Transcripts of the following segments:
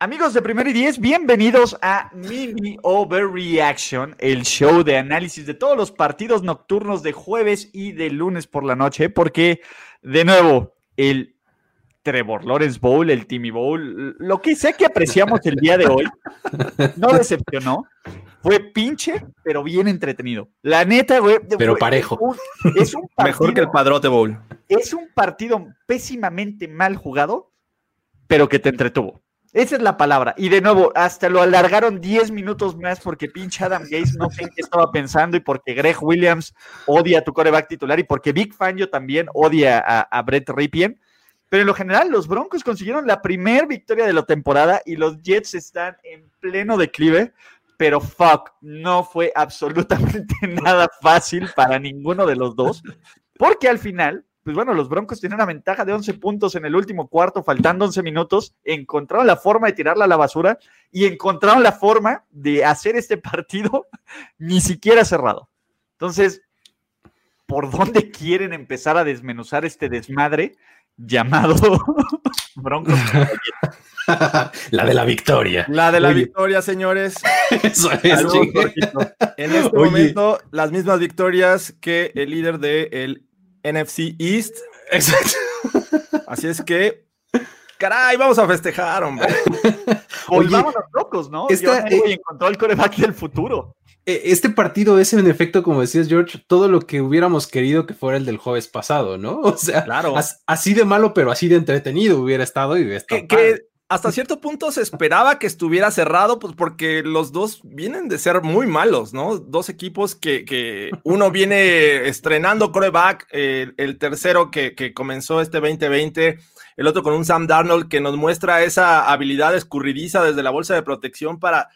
Amigos de Primer y Diez, bienvenidos a Mini Overreaction, el show de análisis de todos los partidos nocturnos de jueves y de lunes por la noche, porque, de nuevo, el Trevor Lawrence Bowl, el Timmy Bowl, lo que sé que apreciamos el día de hoy, no decepcionó. Fue pinche, pero bien entretenido. La neta, güey. Pero parejo. es un partido, Mejor que el Padrote Bowl. Es un partido pésimamente mal jugado, pero que te entretuvo. Esa es la palabra. Y de nuevo, hasta lo alargaron 10 minutos más porque pinche Adam Gates no sé qué estaba pensando y porque Greg Williams odia a tu coreback titular y porque Big Fangio también odia a, Brett Ripien. Pero en lo general, los Broncos consiguieron la primera victoria de la temporada y los Jets están en pleno declive. Pero fuck, no fue absolutamente nada fácil para ninguno de los dos. Porque al final, pues bueno, los Broncos tienen una ventaja de 11 puntos en el último cuarto, faltando 11 minutos, encontraron la forma de tirarla a la basura y encontraron la forma de hacer este partido ni siquiera cerrado. Entonces, ¿por dónde quieren empezar a desmenuzar este desmadre llamado Broncos? la de la victoria. La de la victoria, señores. Eso es, en este momento, las mismas victorias que el líder del el NFC East. Exacto. Así es que, caray, vamos a festejar, hombre. Volvamos los locos, ¿no? Esta, eh, encontró el coreback del futuro. E, este partido es, en efecto, como decías, George, todo lo que hubiéramos querido que fuera el del jueves pasado, ¿no? O sea, claro. así de malo, pero así de entretenido hubiera estado y hubiera estado hasta cierto punto se esperaba que estuviera cerrado, pues porque los dos vienen de ser muy malos, ¿no? Dos equipos que, uno viene estrenando coreback, el tercero que, comenzó este 2020, el otro con un Sam Darnold que nos muestra esa habilidad escurridiza desde la bolsa de protección para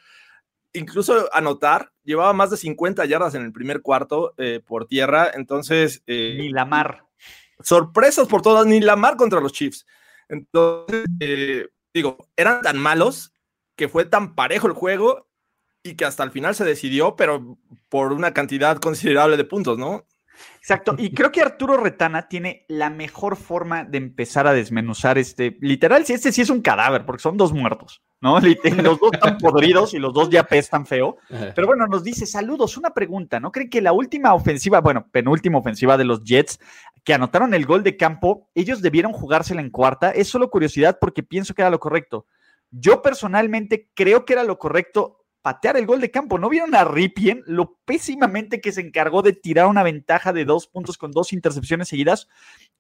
incluso anotar. Llevaba más de 50 yardas en el primer cuarto eh, por tierra, entonces... Eh, ni la mar. Sorpresas por todas, ni la mar contra los Chiefs. Entonces, eh, digo, eran tan malos que fue tan parejo el juego y que hasta el final se decidió, pero por una cantidad considerable de puntos, ¿no? Exacto, y creo que Arturo Retana tiene la mejor forma de empezar a desmenuzar este, literal, si este sí es un cadáver, porque son dos muertos, ¿no? Los dos están podridos y los dos ya pestan feo. Pero bueno, nos dice, saludos, una pregunta, ¿no creen que la última ofensiva, bueno, penúltima ofensiva de los Jets, que anotaron el gol de campo, ellos debieron jugársela en cuarta? Es solo curiosidad porque pienso que era lo correcto. Yo personalmente creo que era lo correcto patear el gol de campo. ¿No vieron a Ripien lo pésimamente que se encargó de tirar una ventaja de dos puntos con dos intercepciones seguidas?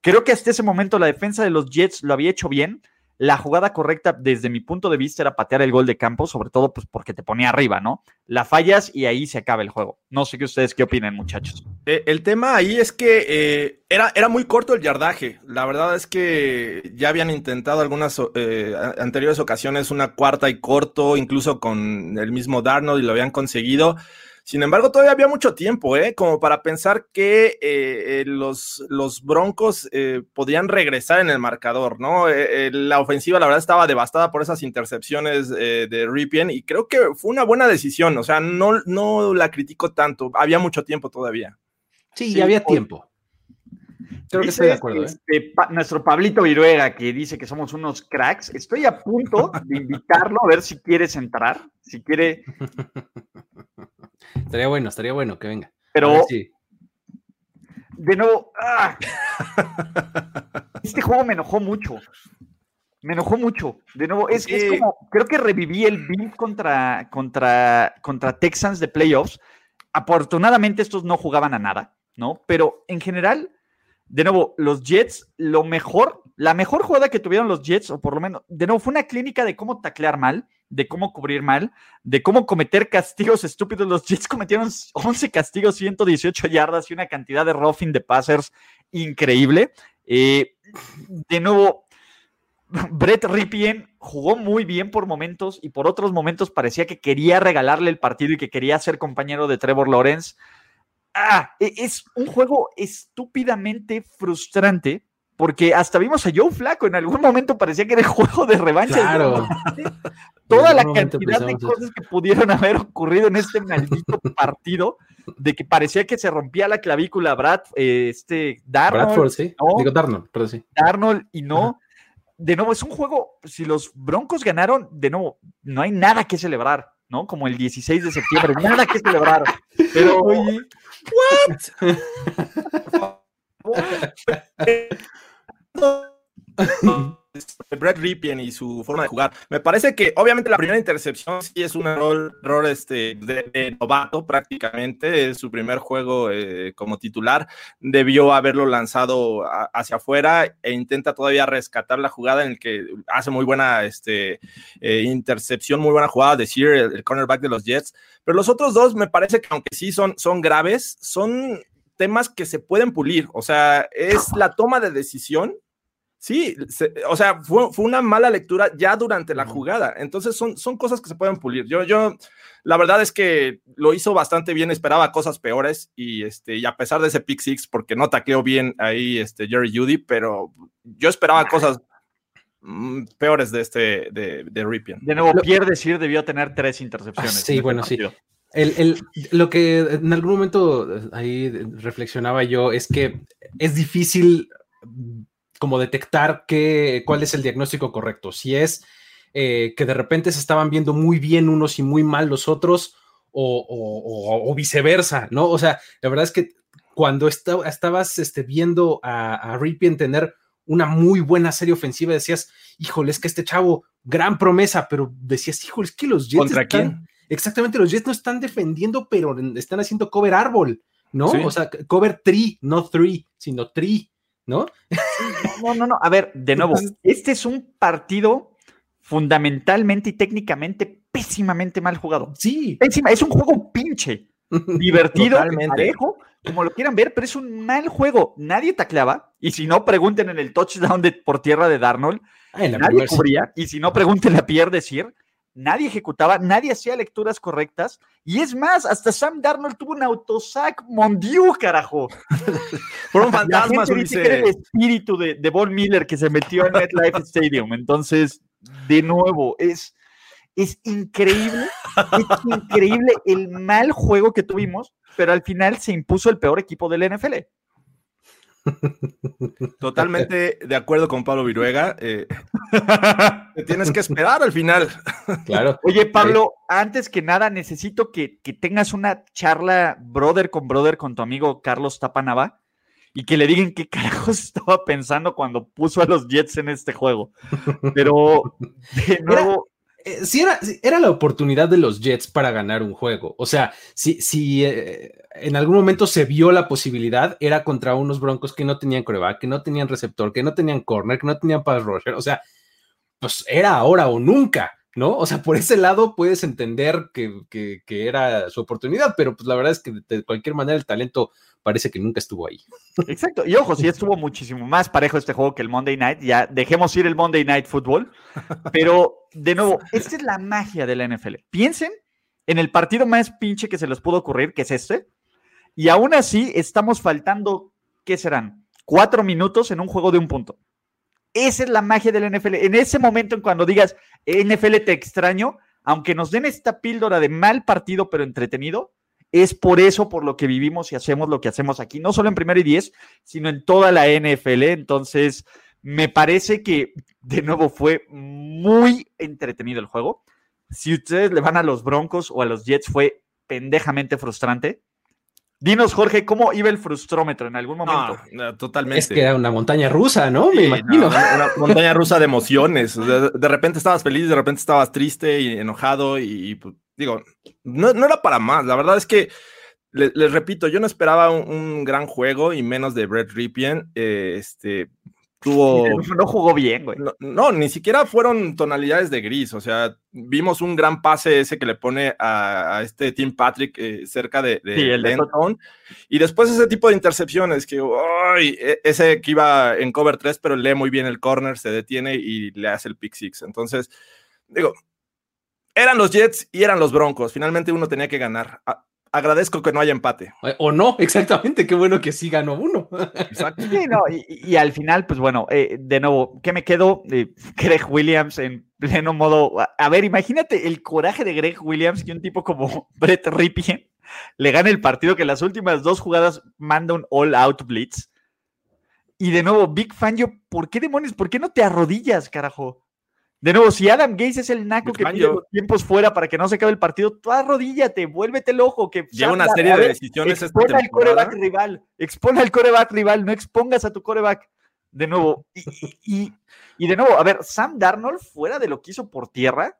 Creo que hasta ese momento la defensa de los Jets lo había hecho bien. La jugada correcta desde mi punto de vista era patear el gol de campo, sobre todo pues porque te ponía arriba, ¿no? La fallas y ahí se acaba el juego. No sé qué ustedes qué opinan, muchachos. Eh, el tema ahí es que eh, era, era muy corto el yardaje. La verdad es que ya habían intentado algunas eh, anteriores ocasiones una cuarta y corto, incluso con el mismo Darnold y lo habían conseguido. Sin embargo, todavía había mucho tiempo, ¿eh? Como para pensar que eh, eh, los, los, Broncos eh, podían regresar en el marcador, ¿no? la ofensiva, la verdad, estaba devastada por esas intercepciones de Ripien y creo que fue una buena decisión, o sea, no, no la critico tanto, había mucho tiempo todavía. Sí, había tiempo. Creo que estoy de acuerdo. Este, nuestro Pablito Viruega, que dice que somos unos cracks, estoy a punto de invitarlo a ver si quieres entrar, si quiere Estaría bueno, estaría bueno que venga. Pero, de nuevo, ¡ah! este juego me enojó mucho. Me enojó mucho. De nuevo, es, como, creo que reviví el beat contra, contra, contra Texans de playoffs. Afortunadamente estos no jugaban a nada, ¿no? Pero en general, de nuevo, los Jets, lo mejor, la mejor jugada que tuvieron los Jets, o por lo menos, de nuevo, fue una clínica de cómo taclear mal de cómo cubrir mal, de cómo cometer castigos estúpidos. Los Jets cometieron 11 castigos, 118 yardas y una cantidad de roughing de passers increíble. Eh, de nuevo, Brett Ripien jugó muy bien por momentos y por otros momentos parecía que quería regalarle el partido y que quería ser compañero de Trevor Lawrence. Ah, e, es un juego estúpidamente frustrante porque hasta vimos a Joe Flaco, en algún momento parecía que era el juego de revancha. Claro. Toda la cantidad de cosas que pudieron haber ocurrido en este maldito partido, de que parecía que se rompía la clavícula Brad, eh, este Darnold. Bradford, sí. Digo Darnold, pero sí. Darnold y no. de nuevo, es un juego, si los Broncos ganaron, de nuevo, no hay nada que celebrar, ¿no? Como el 16 de septiembre, nada que celebrar. Pero, oye, ¿what? Brett Ripien y su forma de jugar. Me parece que obviamente la primera intercepción sí es un error, este, de, novato prácticamente, es su primer juego eh, como titular, debió haberlo lanzado hacia afuera e intenta todavía rescatar la jugada en el que hace muy buena este, eh, intercepción, muy buena jugada de Sear, el, cornerback de los Jets, pero los otros dos me parece que aunque sí son, son graves, son temas que se pueden pulir, o sea, es la toma de decisión Sí, o sea, fue, una mala lectura ya durante la jugada. Entonces son, son cosas que se pueden pulir. Yo, yo, la verdad es que lo hizo bastante bien, esperaba cosas peores y, este, y a pesar de ese pick six, porque no taqueó bien ahí este, Jerry Judy, pero yo esperaba cosas mm, peores de este, de, de Ripien. De nuevo, Pierre Decir debió tener tres intercepciones. sí, bueno, sí. El, el, lo que en algún momento ahí reflexionaba yo es que es difícil como detectar qué, cuál es el diagnóstico correcto. Si es eh, que de repente se estaban viendo muy bien unos y muy mal los otros, o, viceversa, ¿no? O sea, la verdad es que cuando estabas este, viendo a, a Ripien tener una muy buena serie ofensiva, decías, híjole, es que este chavo, gran promesa, pero decías, híjole, es que los Jets. ¿Contra quién? Exactamente, los Jets no están defendiendo, pero están haciendo cover árbol, ¿no? O sea, cover tree, no three, sino tree. ¿no? No, no, no. A ver, de nuevo, este es un partido fundamentalmente y técnicamente pésimamente mal jugado. Sí. es un juego pinche, divertido, parejo, como lo quieran ver, pero es un mal juego. Nadie tacleaba, y si no, pregunten en el touchdown de, por tierra de Darnold. Ah, nadie cubría, y si no, pregunten a Pierre Desir nadie ejecutaba, nadie hacía lecturas correctas. Y es más, hasta Sam Darnold tuvo un autosac Mondiu, carajo. Por un fantasma, el espíritu de, de Von Miller que se metió en MetLife Stadium. Entonces, de nuevo, es, es increíble, es increíble el mal juego que tuvimos, pero al final se impuso el peor equipo del NFL. Totalmente de acuerdo con Pablo Viruega. Eh, tienes que esperar al final. Claro. Oye, Pablo, antes que nada, necesito que, tengas una charla brother con brother con tu amigo Carlos Tapanaba y que le digan qué carajos estaba pensando cuando puso a los Jets en este juego. Pero de nuevo. Eh, si era, era, la oportunidad de los Jets para ganar un juego. O sea, si, si eh, en algún momento se vio la posibilidad, era contra unos Broncos que no tenían coreback, que no tenían receptor, que no tenían corner, que no tenían pass rusher. O sea, pues era ahora o nunca, ¿no? O sea, por ese lado puedes entender que, que era su oportunidad, pero pues la verdad es que de cualquier manera el talento parece que nunca estuvo ahí. Exacto. Y ojo, sí estuvo muchísimo más parejo este juego que el Monday Night. Ya dejemos ir el Monday Night Football. Pero, de nuevo, esta es la magia de la NFL. Piensen en el partido más pinche que se les pudo ocurrir, que es este. Y aún así, estamos faltando, ¿qué serán? Cuatro minutos en un juego de un punto. Esa es la magia de la NFL. En ese momento, en cuando digas, NFL te extraño, aunque nos den esta píldora de mal partido pero entretenido, es por eso por lo que vivimos y hacemos lo que hacemos aquí, no solo en primero y diez, sino en toda la NFL. Entonces, me parece que de nuevo fue muy entretenido el juego. Si ustedes le van a los Broncos o a los Jets, fue pendejamente frustrante. Dinos, Jorge, ¿cómo iba el frustrómetro en algún momento? totalmente. Es que era una montaña rusa, ¿no? Me imagino. una montaña rusa de emociones. De, repente estabas feliz, de repente estabas triste y enojado y, pues, digo, no, era para más. La verdad es que, les repito, yo no esperaba un, gran juego y menos de Brett Ripien. Eh, este, tuvo... No jugó bien, güey. No, ni siquiera fueron tonalidades de gris. O sea, vimos un gran pase ese que le pone a, este Tim Patrick eh, cerca de, de, el Y después ese tipo de intercepciones que, e, ese que iba en cover 3, pero lee muy bien el corner, se detiene y le hace el pick six. Entonces, digo, eran los Jets y eran los Broncos. Finalmente uno tenía que ganar. Agradezco que no haya empate. O no, exactamente. Qué bueno que sí ganó uno. Exacto. y, al final, pues bueno, eh, de nuevo, ¿qué me quedo? Eh, Greg Williams en pleno modo. A, ver, imagínate el coraje de Greg Williams que un tipo como Brett Ripien le gane el partido que las últimas dos jugadas manda un all-out blitz Y de nuevo, Big Fan, yo, ¿por qué demonios? ¿Por qué no te arrodillas, carajo? De nuevo, si Adam Gaze es el naco que pide los tiempos fuera para que no se acabe el partido, tú arrodíllate, vuélvete el ojo. Que Lleva una serie de decisiones. Expone al coreback rival, expone al coreback rival, no expongas a tu coreback. De nuevo, y, y, de nuevo, a ver, Sam Darnold, fuera de lo que hizo por tierra,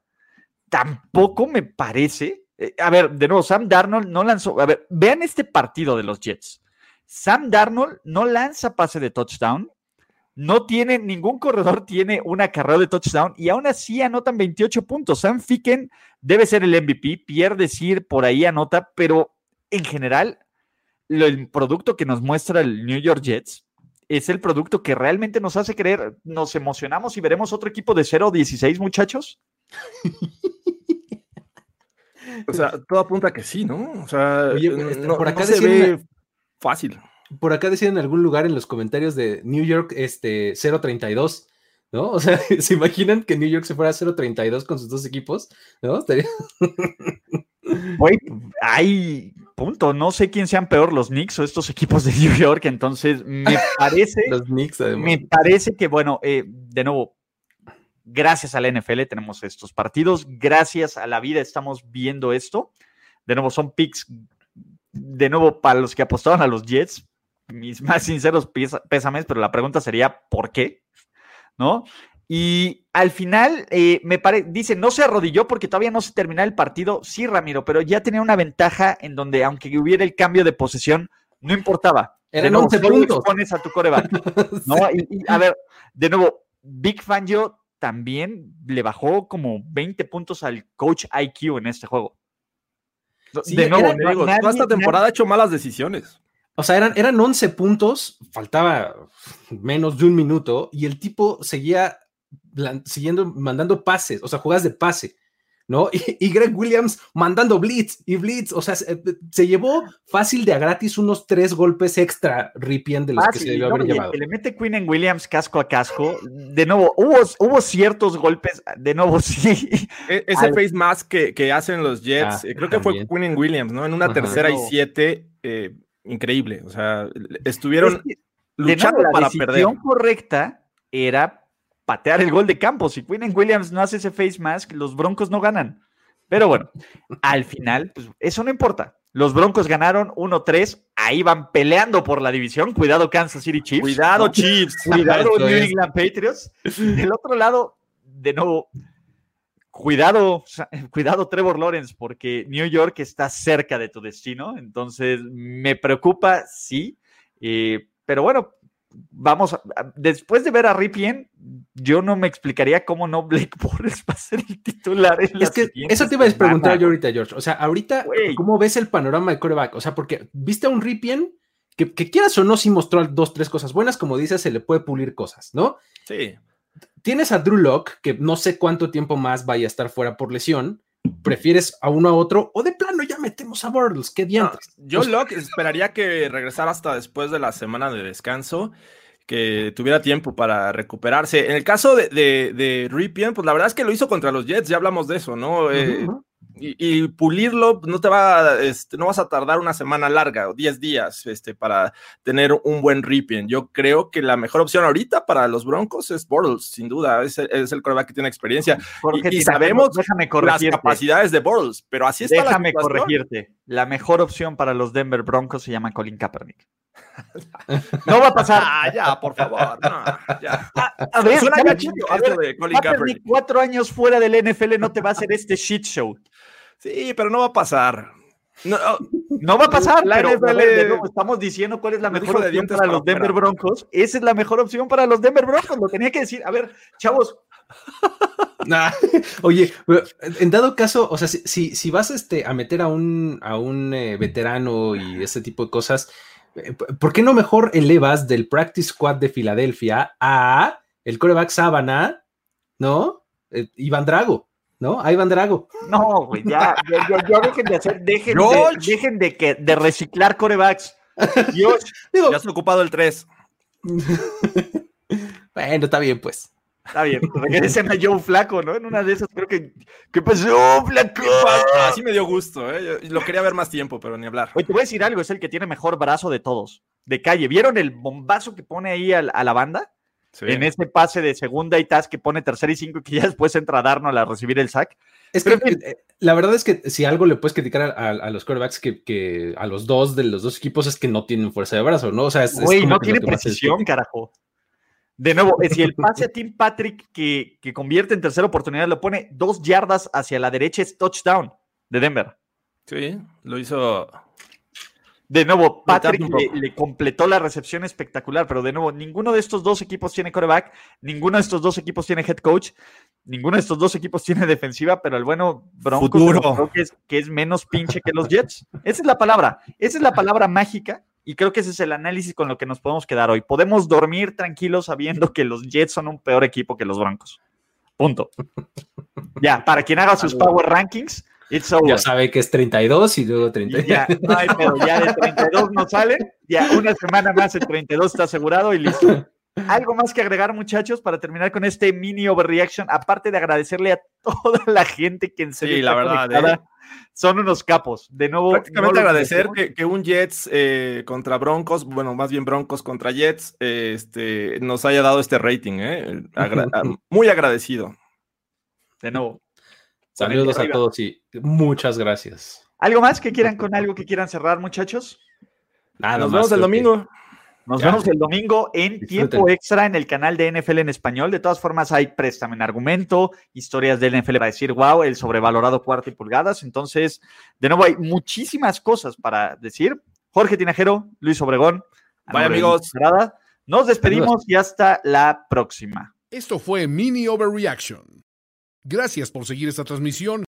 tampoco me parece. Eh, a ver, de nuevo, Sam Darnold no lanzó. A ver, vean este partido de los Jets. Sam Darnold no lanza pase de touchdown, no tiene, ningún corredor tiene una carrera de touchdown y aún así anotan 28 puntos. Sam Ficken debe ser el MVP, Pierre decir por ahí anota, pero en general, el producto que nos muestra el New York Jets es el producto que realmente nos hace creer, nos emocionamos y veremos otro equipo de 0-16, muchachos. o sea, todo apunta a que sí, ¿no? O sea, por acá se ve fácil por acá decían en algún lugar en los comentarios de New York este 032, ¿no? O sea, ¿se imaginan que New York se fuera a 032 con sus dos equipos? ¿No? Estaría... Güey, hay punto. No sé quién sean peor, los Knicks o estos equipos de New York. Entonces, me parece. los Knicks, además. Me parece que, bueno, eh, de nuevo, gracias a la NFL tenemos estos partidos. Gracias a la vida estamos viendo esto. De nuevo, son picks. De nuevo, para los que apostaban a los Jets, mis más sinceros pésames, pero la pregunta sería, ¿por qué? ¿No? Y al final, eh, me parece, dice, no se arrodilló porque todavía no se termina el partido. Sí, Ramiro, pero ya tenía una ventaja en donde, aunque hubiera el cambio de posesión, no importaba. Eran 11 puntos. Pones a tu coreback. ¿no? Y, a ver, de nuevo, Big Fangio también le bajó como 20 puntos al coach IQ en este juego. de nuevo, digo, toda esta temporada ha hecho malas decisiones. O sea, eran, eran 11 puntos, faltaba menos de un minuto y el tipo seguía siguiendo, mandando pases, o sea, jugadas de pase, ¿no? Y, Greg Williams mandando blitz y blitz, o sea, se, llevó fácil de a gratis unos tres golpes extra Ripien de los que se debió haber llevado. le mete Queen en Williams casco a casco, de nuevo, hubo, hubo ciertos golpes, de nuevo, sí. E, ese face mask que, hacen los Jets, ah, eh, creo que fue Queen en Williams, ¿no? En una tercera y siete, eh, increíble. O sea, estuvieron luchando para perder. La decisión correcta era patear el gol de campo. Si Quinn Williams no hace ese face mask, los Broncos no ganan. Pero bueno, al final, pues eso no importa. Los Broncos ganaron 1-3, ahí van peleando por la división. Cuidado Kansas City Chiefs. Cuidado Chiefs. Cuidado New England Patriots. Del otro lado, de nuevo, cuidado, cuidado Trevor Lawrence, porque New York está cerca de tu destino, entonces me preocupa, sí, eh, pero bueno, vamos, después de ver a Ripien, yo no me explicaría cómo no Blake Bortles va a ser el titular. es que eso te iba a preguntar yo ahorita, George. O sea, ahorita, ¿cómo ves el panorama de coreback? O sea, porque viste a un Ripien que, que quieras o no, sí mostró dos, tres cosas buenas, como dices, se le puede pulir cosas, ¿no? Sí tienes a Drew Locke, que no sé cuánto tiempo más vaya a estar fuera por lesión. ¿Prefieres a uno a otro? O de plano ya metemos a Bortles, qué diantres. yo pues Locke esperaría que regresara hasta después de la semana de descanso, que tuviera tiempo para recuperarse. En el caso de, de, Ripien, pues la verdad es que lo hizo contra los Jets, ya hablamos de eso, ¿no? Eh, y, pulirlo, no te va, este, no vas a tardar una semana larga o 10 días este, para tener un buen Ripien. Yo creo que la mejor opción ahorita para los Broncos es Bortles, sin duda, es, es el coreback que tiene experiencia. y, sabemos las capacidades de Bortles, pero así está Déjame corregirte. La mejor opción para los Denver Broncos se llama Colin Kaepernick. no va a pasar. Ah, ya, por favor. ya. A, ver, Colin Kaepernick. Cuatro años fuera del NFL no te va a hacer este shit show. Sí, pero no va a pasar. No, no va a pasar, la NFL, estamos diciendo cuál es la mejor opción para, los Denver Broncos. Esa es la mejor opción para los Denver Broncos. Lo tenía que decir. A ver, chavos. Oye, en dado caso, o sea, si, si, vas este, a meter a un, a un eh, veterano y ese tipo de cosas, eh, ¿por qué no mejor elevas del Practice Squad de Filadelfia a el coreback Sábana, ¿no? Eh, Iván Drago. ¿No? Ahí van Drago. No, güey, ya, ya, ya, dejen de hacer, dejen, de, dejen de, que, de reciclar corebacks. Dios, ya has ocupado el 3. bueno, está bien, pues. Está bien, regresen a Joe Flaco, ¿no? En una de esas creo que. ¿Qué pasó, Flaco? Así me dio gusto, ¿eh? lo quería ver más tiempo, pero ni hablar. Oye, te voy a decir algo, es el que tiene mejor brazo de todos. de calle. ¿Vieron el bombazo que pone ahí a, a la banda? Sí. En ese pase de segunda y tas que pone tercera y cinco y que ya después entra Darnold a recibir el sack. Es que eh, la verdad es que si algo le puedes criticar a, a, a los quarterbacks que, que, a los dos de los dos equipos es que no tienen fuerza de brazo, ¿no? O sea, es, Güey, no tiene precisión, carajo. De nuevo, si el pase a Tim Patrick que, que, convierte en tercera oportunidad lo pone dos yardas hacia la derecha es touchdown de Denver. Sí, lo hizo. De nuevo, Patrick le, le, completó la recepción espectacular, pero de nuevo, ninguno de estos dos equipos tiene quarterback, ninguno de estos dos equipos tiene head coach, ninguno de estos dos equipos tiene defensiva, pero el bueno Broncos creo que es, que es menos pinche que los Jets. Esa es la palabra, esa es la palabra mágica y creo que ese es el análisis con lo que nos podemos quedar hoy. Podemos dormir tranquilos sabiendo que los Jets son un peor equipo que los Broncos. Punto. Ya, para quien haga sus power rankings, ya sabe que es 32 y luego 32. Ya, no hay, ya de 32 no sale. Ya una semana más el 32 está asegurado y listo. ¿Algo más que agregar, muchachos, para terminar con este mini overreaction? Aparte de agradecerle a toda la gente que en serio sí, la verdad, ¿eh? son unos capos. De nuevo, prácticamente no agradecer que, que, un Jets eh, contra Broncos, bueno, más bien Broncos contra Jets, eh, este, nos haya dado este rating, ¿eh? Agra muy agradecido. De nuevo. Saludos a todos y muchas gracias. ¿Algo más que quieran con algo que quieran cerrar, muchachos? Nada, nos vemos el domingo. Nos ya. vemos el domingo en Disfruten. tiempo extra en el canal de NFL en español. De todas formas, hay préstamo en argumento, historias del NFL para decir, wow, el sobrevalorado cuarto y pulgadas. Entonces, de nuevo, hay muchísimas cosas para decir. Jorge Tinajero, Luis Obregón. Bye, amigos. Nos despedimos y hasta la próxima. Esto fue Mini Overreaction. Gracias por seguir esta transmisión